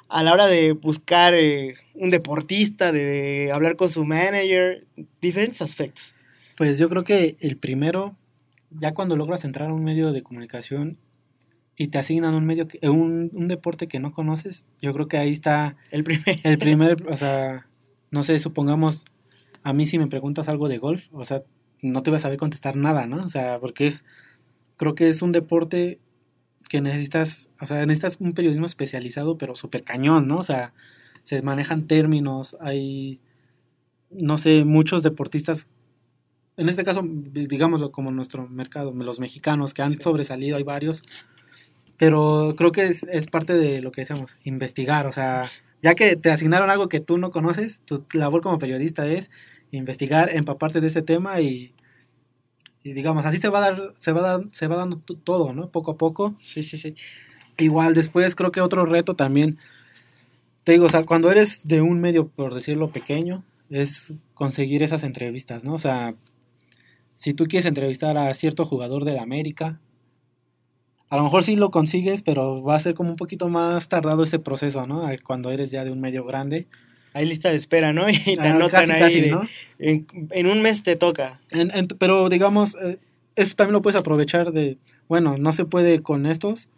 a la hora de buscar eh, un deportista, de hablar con su manager, diferentes aspectos? Pues yo creo que el primero, ya cuando logras entrar a un medio de comunicación y te asignan un medio, eh, un, un deporte que no conoces, yo creo que ahí está El primer. el primer, o sea, no sé, supongamos, a mí si me preguntas algo de golf, o sea, no te voy a saber contestar nada, ¿no? O sea, porque es, creo que es un deporte que necesitas, o sea, necesitas un periodismo especializado, pero súper cañón, ¿no? O sea, se manejan términos, hay, no sé, muchos deportistas, en este caso, digámoslo como nuestro mercado, los mexicanos que han sobresalido, hay varios, pero creo que es, es parte de lo que decíamos, investigar, o sea, ya que te asignaron algo que tú no conoces, tu labor como periodista es investigar, empaparte de ese tema y, y digamos, así se va a dar, se va a dar, se va dando todo, ¿no? Poco a poco. Sí, sí, sí. Igual después creo que otro reto también, te digo, o sea, cuando eres de un medio, por decirlo pequeño, es conseguir esas entrevistas, ¿no? O sea, si tú quieres entrevistar a cierto jugador del América, a lo mejor sí lo consigues, pero va a ser como un poquito más tardado ese proceso, ¿no? Cuando eres ya de un medio grande. Hay lista de espera, ¿no? Y te Ah, anotan casi, ahí casi, de- ¿no? en, en un mes te toca. En- en- pero digamos, eh, eso también lo puedes aprovechar de, bueno, no se puede con estos,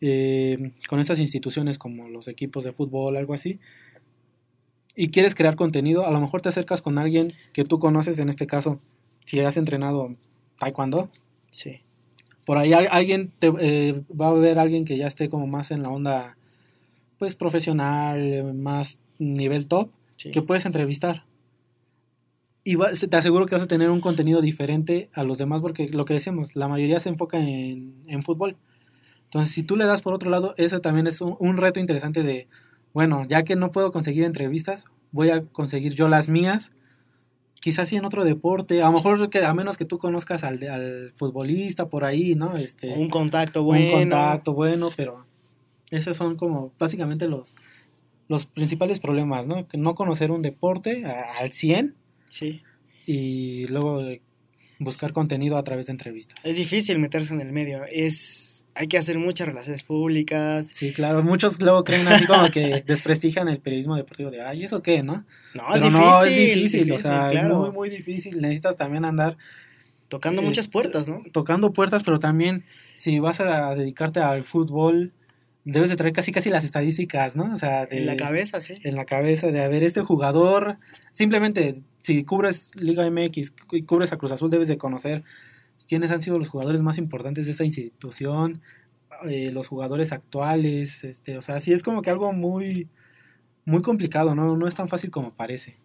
eh, con estas instituciones como los equipos de fútbol, algo así, y quieres crear contenido, a lo mejor te acercas con alguien que tú conoces, en este caso, si has entrenado taekwondo, Sí. Por ahí al- alguien te, eh, va a haber alguien que ya esté como más en la onda, pues profesional, más nivel top, sí. que puedes entrevistar. Y va- te aseguro que vas a tener un contenido diferente a los demás porque lo que decíamos, la mayoría se enfoca en, en fútbol. Entonces, si tú le das por otro lado, eso también es un, un reto interesante de, bueno, ya que no puedo conseguir entrevistas, voy a conseguir yo las mías, quizás sí en otro deporte, a lo mejor que a menos que tú conozcas al, al futbolista por ahí, ¿no? Este, un contacto un bueno. contacto bueno, pero esos son como básicamente los, los principales problemas, ¿no? Que no conocer un deporte a- al 100 Sí. y luego buscar contenido a través de entrevistas. Es difícil meterse en el medio. Es hay que hacer muchas relaciones públicas. Sí, claro, muchos luego creen así como que desprestigian el periodismo deportivo de, ay, ¿eso qué, no? No, Pero es difícil. no, es difícil, o sea, claro. es muy, muy difícil. Necesitas también andar Tocando muchas este, puertas, ¿no? tocando puertas, pero también si vas a dedicarte al fútbol, debes de traer casi casi las estadísticas, ¿no? O sea, de, En la cabeza, sí. en la cabeza de, a ver, este jugador, simplemente, si cubres Liga MX y cubres a Cruz Azul, debes de conocer quiénes han sido los jugadores más importantes de esa institución, eh, los jugadores actuales, este, o sea, sí es como que algo muy, muy complicado, ¿no? No es tan fácil como parece.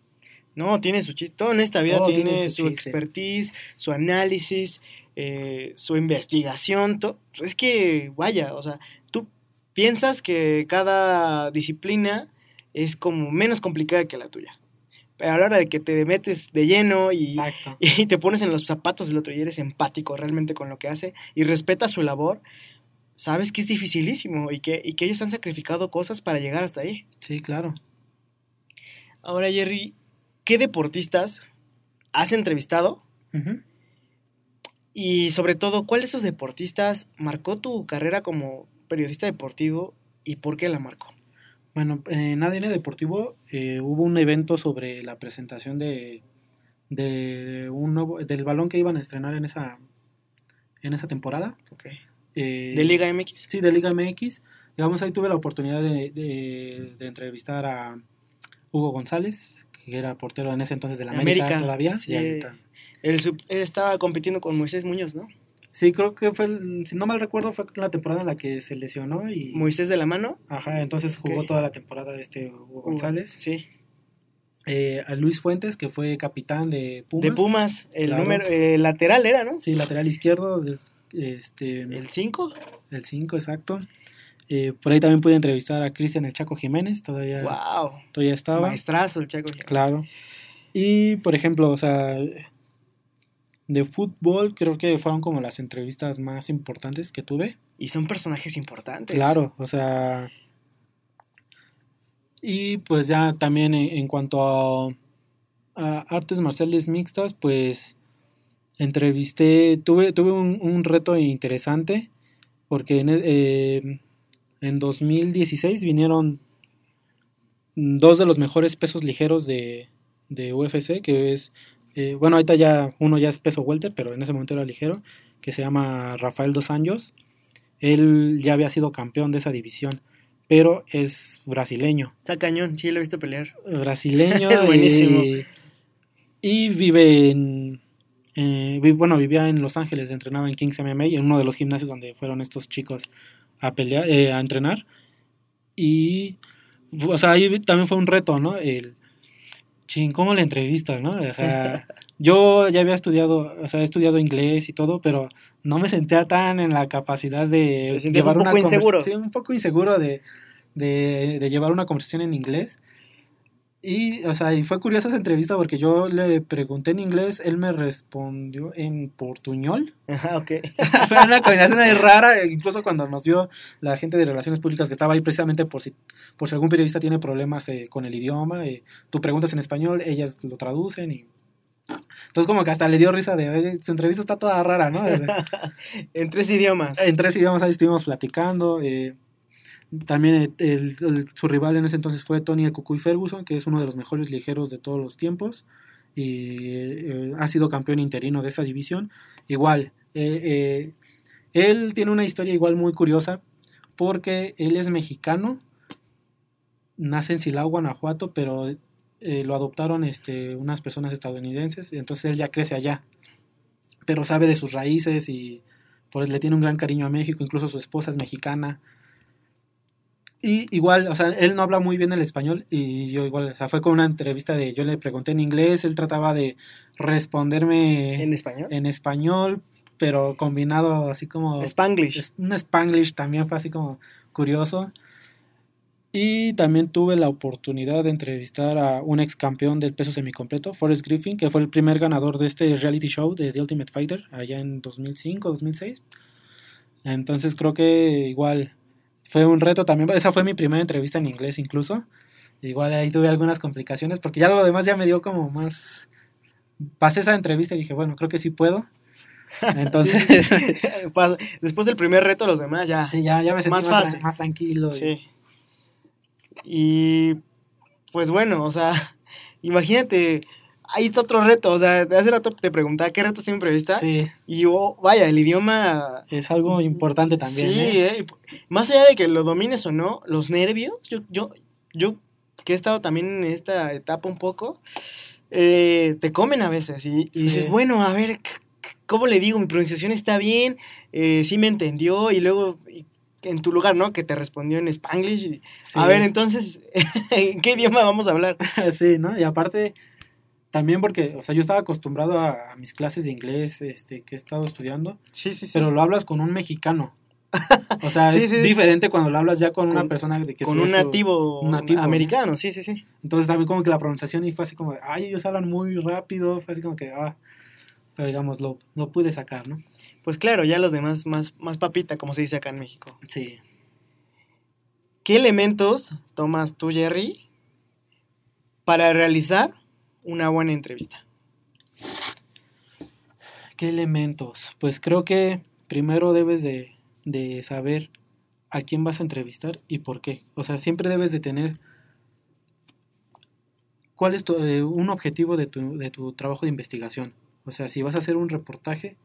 No, tiene su chiste. Todo en esta vida tiene, tiene su, su expertise, su análisis, eh, su investigación. Es que, vaya, o sea, piensas que cada disciplina es como menos complicada que la tuya. Pero a la hora de que te metes de lleno y, te pones en los zapatos del otro y eres empático realmente con lo que hace y respetas su labor, sabes que es dificilísimo y que, y que ellos han sacrificado cosas para llegar hasta ahí. Sí, claro. Ahora, Jerry, ¿qué deportistas has entrevistado? Y sobre todo, ¿cuál de esos deportistas marcó tu carrera como periodista deportivo y por qué la marcó? Bueno, en ADN Deportivo eh, hubo un evento sobre la presentación de, de un nuevo, del balón que iban a estrenar en esa, en esa temporada. Eh, ¿De Liga MX? Sí, de Liga MX. Digamos, ahí tuve la oportunidad de, de- de entrevistar a Hugo González, que era portero en ese entonces de la América, América, todavía. sí. y ahorita- Él, él estaba compitiendo con Moisés Muñoz, ¿no? Sí, creo que fue, el- si no mal recuerdo, fue la temporada en la que se lesionó y... Moisés de la mano. Ajá, entonces jugó toda la temporada este Hugo González. Sí. Eh, a Luis Fuentes, que fue capitán de Pumas. De Pumas, el Claro. número eh, lateral era, ¿no? Sí, lateral izquierdo, este, El 5. el 5, exacto. Eh, por ahí también pude entrevistar a Cristian El Chaco Jiménez, todavía, Wow. todavía estaba. Maestrazo el Chaco. Claro. Y, por ejemplo, o sea, de fútbol creo que fueron como las entrevistas más importantes que tuve. Y son personajes importantes. Claro, o sea... Y pues ya también en, en cuanto a, a artes marciales mixtas, pues entrevisté, tuve, tuve un, un reto interesante, porque en, eh, en 2016 vinieron dos de los mejores pesos ligeros de, de UFC, que es, eh, bueno, ahorita ya uno ya es peso welter, pero en ese momento era ligero, que se llama Rafael Dos Anjos. Él ya había sido campeón de esa división, pero es brasileño. Está cañón, sí lo he visto pelear. Brasileño. Es buenísimo. eh, y vive en. eh, bueno, vivía en Los Ángeles, entrenaba en Kings MMA, en uno de los gimnasios donde fueron estos chicos a pelear, eh, a entrenar. Y, o sea, ahí también fue un reto, ¿no? El, ching, ¿cómo la entrevista, no? O sea, yo ya había estudiado, o sea, he estudiado inglés y todo, pero no me sentía tan en la capacidad de ¿Te sentías un poco conversa- inseguro? Sí, un poco inseguro de, de, de llevar una conversación en inglés. Y, o sea, y fue curiosa esa entrevista porque yo le pregunté en inglés, él me respondió en portuñol. Ajá, ok. Fue una combinación ahí rara, incluso cuando nos vio la gente de Relaciones Públicas que estaba ahí precisamente por si, por si algún periodista tiene problemas eh, con el idioma, eh, tú preguntas en español, ellas lo traducen y... Entonces como que hasta le dio risa de, "Oye, su entrevista está toda rara, ¿no? en tres idiomas. en tres idiomas ahí estuvimos platicando. eh, también su rival en ese entonces fue Tony Cucuy Ferguson, que es uno de los mejores ligeros de todos los tiempos. Y eh, ha sido campeón interino de esa división. Igual, eh, eh, él tiene una historia igual muy curiosa, porque él es mexicano, nace en Silao, Guanajuato, pero eh, lo adoptaron este, unas personas estadounidenses, entonces él ya crece allá, pero sabe de sus raíces y por le tiene un gran cariño a México, incluso su esposa es mexicana. Y igual, o sea, él no habla muy bien el español y yo igual, o sea, fue con una entrevista de, yo le pregunté en inglés, él trataba de responderme ¿En español? en español, pero combinado así como... Spanglish. Un Spanglish también fue así como curioso. Y también tuve la oportunidad de entrevistar a un ex campeón del peso semicompleto, Forrest Griffin, que fue el primer ganador de este reality show de The Ultimate Fighter, allá en 2005, 2006. Entonces creo que igual fue un reto también. Esa fue mi primera entrevista en inglés incluso. Igual ahí tuve algunas complicaciones, porque ya lo demás ya me dio como más... Pasé esa entrevista y dije, bueno, creo que sí puedo. Entonces... Después del primer reto, los demás ya. Sí, ya, ya me sentí Más más, fácil. tra- más tranquilo. y- Sí. Y pues bueno, o sea, imagínate, ahí está otro reto, o sea, de hace rato te preguntaba qué retos tienen prevista Sí, y oh, vaya, el idioma es algo importante también. sí, ¿eh? eh, más allá de que lo domines o no, los nervios, yo yo yo que he estado también en esta etapa un poco eh, te comen a veces y, y Sí. dices, bueno, a ver, ¿cómo le digo? Mi pronunciación está bien, eh, sí me entendió y luego y- en tu lugar, ¿no? Que te respondió en Spanglish. y- Sí. A ver, entonces, ¿en qué idioma vamos a hablar? sí, ¿no? Y aparte, también porque, o sea, yo estaba acostumbrado a, a mis clases de inglés este, que he estado estudiando, Sí, sí, sí. pero lo hablas con un mexicano. O sea, Sí, es sí. diferente cuando lo hablas ya con, una persona de que con un nativo, un nativo, ¿no? americano, sí, sí, sí. Entonces también como que la pronunciación y fue así como, de, ay, ellos hablan muy rápido, fue así como que, ah, pero digamos, lo, lo pude sacar, ¿no? Pues claro, ya los demás más, más papita, como se dice acá en México. Sí. ¿Qué elementos tomas tú, Jerry, para realizar una buena entrevista? ¿Qué elementos? Pues creo que primero debes de, de saber a quién vas a entrevistar y por qué. O sea, siempre debes de tener cuál es tu, eh, un objetivo de tu, de tu trabajo de investigación. O sea, si vas a hacer un reportaje,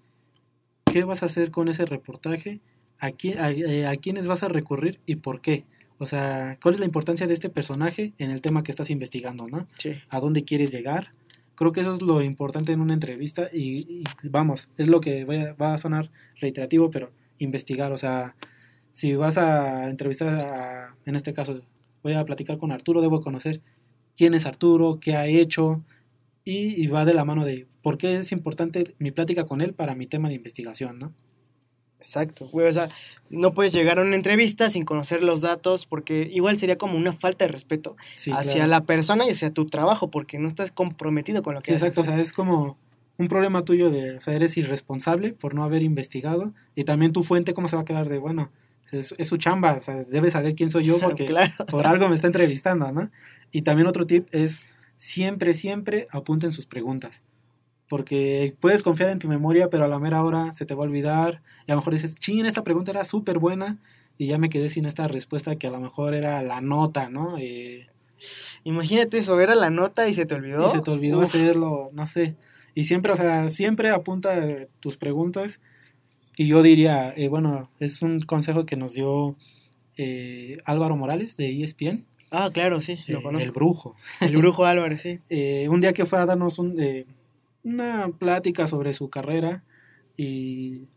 ¿qué vas a hacer con ese reportaje? ¿A, quién, a, eh, a quiénes vas a recurrir y por qué? O sea, ¿cuál es la importancia de este personaje en el tema que estás investigando, no? Sí. a dónde quieres llegar. Creo que eso es lo importante en una entrevista y, y vamos, es lo que voy a- va a sonar reiterativo, pero investigar, o sea, si vas a entrevistar a, en este caso, voy a platicar con Arturo, debo conocer quién es Arturo, qué ha hecho y, y va de la mano de por qué es importante mi plática con él para mi tema de investigación, ¿no? Exacto, güey, o sea, no puedes llegar a una entrevista sin conocer los datos porque igual sería como una falta de respeto Sí, hacia claro. la persona y hacia tu trabajo porque no estás comprometido con lo que Sí, haces. exacto, o sea, es como un problema tuyo de, o sea, eres irresponsable por no haber investigado y también tu fuente, ¿cómo se va a quedar de, bueno, es, es su chamba, o sea, debe saber quién soy yo porque claro. por algo me está entrevistando, ¿no? Y también otro tip es siempre, siempre apunten sus preguntas. Porque puedes confiar en tu memoria, pero a la mera hora se te va a olvidar. Y a lo mejor dices, ching, esta pregunta era súper buena y ya me quedé sin esta respuesta que a lo mejor era la nota, ¿no? Eh, Imagínate eso, era la nota y se te olvidó. y se te olvidó Uf, hacerlo, no sé. Y siempre, o sea, siempre apunta eh, tus preguntas. Y yo diría, eh, bueno, es un consejo que nos dio eh, Álvaro Morales de ESPN, Ah, claro, sí, eh, lo conozco. el brujo. El brujo Álvarez, sí. Eh, un día que fue a darnos un, eh, una plática sobre su carrera y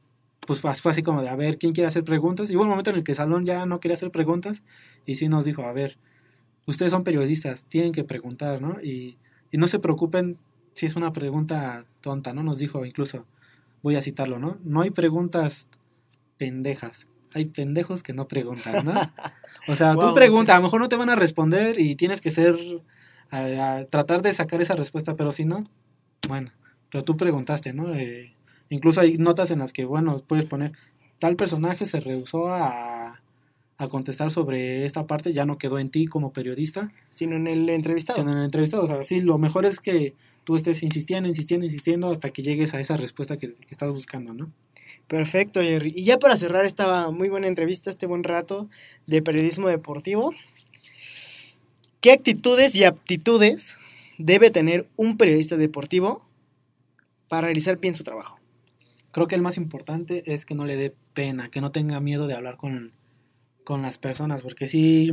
pues fue así como de, a ver, ¿quién quiere hacer preguntas? Y hubo un momento en el que el salón ya no quería hacer preguntas y sí nos dijo, a ver, ustedes son periodistas, tienen que preguntar, ¿no? Y, y no se preocupen si es una pregunta tonta, ¿no? Nos dijo incluso, voy a citarlo, ¿no? No hay preguntas pendejas, hay pendejos que no preguntan, ¿no? O sea, Wow, tú pregunta, a lo mejor no te van a responder y tienes que ser, a, a tratar de sacar esa respuesta, pero si no, bueno, pero tú preguntaste, ¿no? Eh, incluso hay notas en las que, bueno, puedes poner, tal personaje se rehusó a, a contestar sobre esta parte, ya no quedó en ti como periodista, Sino en el entrevistado. en el entrevistado. O sea, sí, lo mejor es que tú estés insistiendo, insistiendo, insistiendo hasta que llegues a esa respuesta que, que estás buscando, ¿no? Perfecto, Jerry. Y ya para cerrar esta muy buena entrevista, este buen rato de periodismo deportivo, ¿qué actitudes y aptitudes debe tener un periodista deportivo para realizar bien su trabajo? Creo que el más importante es que no le dé pena, que no tenga miedo de hablar con, con las personas, porque sí,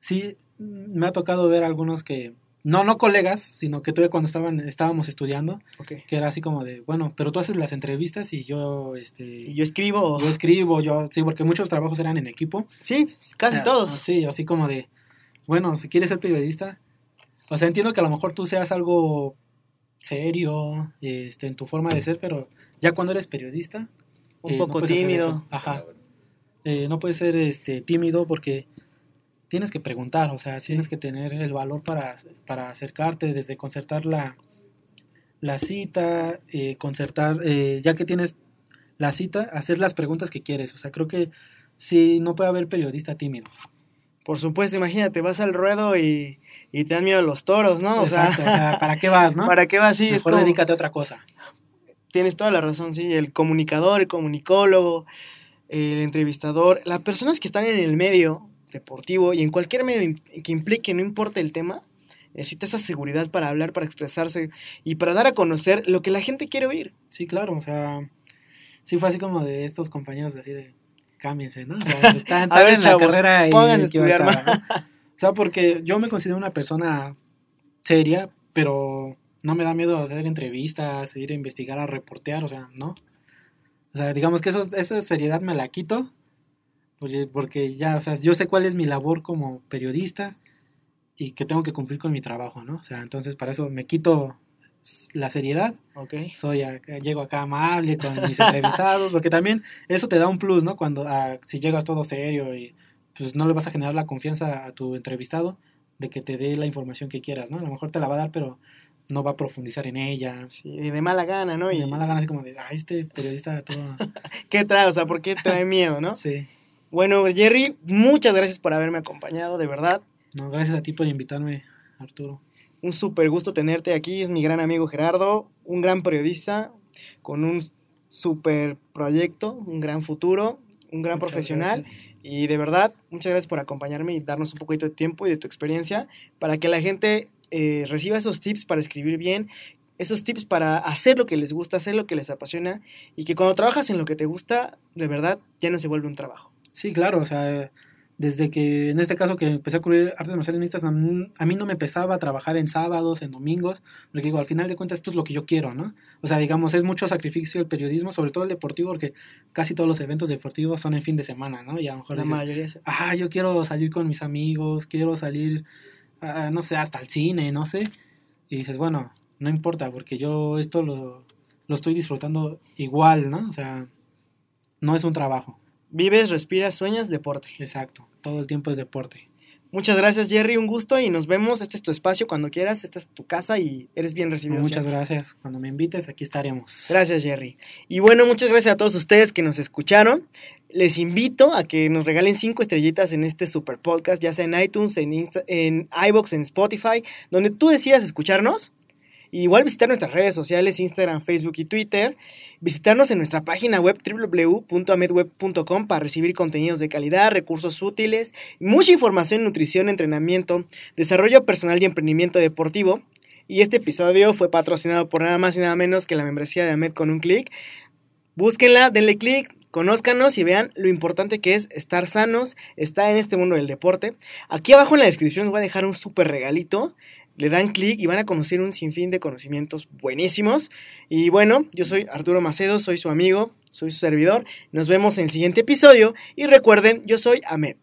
sí, me ha tocado ver algunos que, no, no colegas, sino que todavía cuando estaban, estábamos estudiando, que era así como de, bueno, pero tú haces las entrevistas y yo, este, Y yo escribo. yo escribo, yo, sí, porque muchos trabajos eran en equipo. Sí, casi Ah, todos. Sí, así como de, bueno, si quieres ser periodista, o sea, entiendo que a lo mejor tú seas algo serio, este, en tu forma de ser, pero ya cuando eres periodista, Un eh, poco tímido. eso. Ajá. Eh, no puedes ser este tímido porque tienes que preguntar, o sea, tienes que tener el valor para, para acercarte, desde concertar la, la cita, eh, concertar, eh, ya que tienes la cita, hacer las preguntas que quieres. O sea, creo que sí, no puede haber periodista tímido. Por supuesto, imagínate, vas al ruedo y, y te dan miedo los toros, ¿no? Exacto, o sea, sea, ¿para qué vas, no? ¿para qué vas? Es Mejor como- dedícate a otra cosa. Tienes toda la razón, sí. El comunicador, el comunicólogo, el entrevistador, las personas que están en el medio deportivo y en cualquier medio que implique, no importa el tema, necesita esa seguridad para hablar, para expresarse y para dar a conocer lo que la gente quiere oír. Sí, claro, o sea, sí fue así como de estos compañeros así de cámbiense, ¿no? O sea, están, A ver, en chavos, la carrera y pónganse a estudiar ¿no? O sea, porque yo me considero una persona seria, pero no me da miedo hacer entrevistas, ir a investigar, a reportear, o sea, no. O sea, digamos que eso, esa seriedad me la quito, porque, porque ya, o sea, yo sé cuál es mi labor como periodista y que tengo que cumplir con mi trabajo, ¿no? O sea, entonces para eso me quito la seriedad Ok. soy acá- llego acá amable con mis entrevistados, porque también eso te da un plus, ¿no? Cuando ah, si llegas todo serio y pues no le vas a generar la confianza a tu entrevistado de que te dé la información que quieras, ¿no? A lo mejor te la va a dar, pero no va a profundizar en ella. Sí, y de mala gana, ¿no? Y de mala gana así como de, ay, este periodista todo... ¿Qué trae? O sea, ¿por qué trae miedo, no? sí. Bueno, Jerry, muchas gracias por haberme acompañado, de verdad. No, gracias a ti por invitarme, Arturo. Un súper gusto tenerte aquí. Es mi gran amigo Gerardo, un gran periodista con un súper proyecto, un gran futuro, un gran Muchas profesional. gracias. Y de verdad, muchas gracias por acompañarme y darnos un poquito de tiempo y de tu experiencia para que la gente eh, reciba esos tips para escribir bien, esos tips para hacer lo que les gusta, hacer lo que les apasiona y que cuando trabajas en lo que te gusta, de verdad, ya no se vuelve un trabajo. Sí, claro, o sea, desde que en este caso que empecé a cubrir artes marciales mixtas, a mí, a mí no me pesaba trabajar en sábados, en domingos, porque digo, al final de cuentas esto es lo que yo quiero, ¿no? O sea, digamos, es mucho sacrificio el periodismo, sobre todo el deportivo, porque casi todos los eventos deportivos son en fin de semana, ¿no? Y a lo mejor La dices, mayoría se- ah, yo quiero salir con mis amigos, quiero salir, no sé, hasta el cine, no sé. Y dices, bueno, no importa, porque yo esto lo, lo estoy disfrutando igual, ¿no? O sea, no es un trabajo. Vives, respiras, sueñas, deporte. Exacto, todo el tiempo es deporte. Muchas gracias, Jerry. Un gusto y nos vemos. Este es tu espacio cuando quieras. Esta es tu casa y eres bien recibido. Muchas siempre. gracias. Cuando me invites, aquí estaremos. Gracias, Jerry. Y bueno, muchas gracias a todos ustedes que nos escucharon. Les invito a que nos regalen cinco estrellitas en este super podcast, ya sea en iTunes, en, Insta- en iBox, en Spotify, donde tú decidas escucharnos. Y igual visitar nuestras redes sociales, Instagram, Facebook y Twitter. Visitarnos en nuestra página web www.amedweb.com para recibir contenidos de calidad, recursos útiles, mucha información, nutrición, entrenamiento, desarrollo personal y emprendimiento deportivo. Y este episodio fue patrocinado por nada más y nada menos que la membresía de Amed con un clic. Búsquenla, denle clic, conózcanos y vean lo importante que es estar sanos, estar en este mundo del deporte. Aquí abajo en la descripción les voy a dejar un súper regalito. Le dan clic y van a conocer un sinfín de conocimientos buenísimos. Y bueno, yo soy Arturo Macedo, soy su amigo Soy su servidor. Nos vemos en el siguiente episodio. Y recuerden, yo soy Ahmed.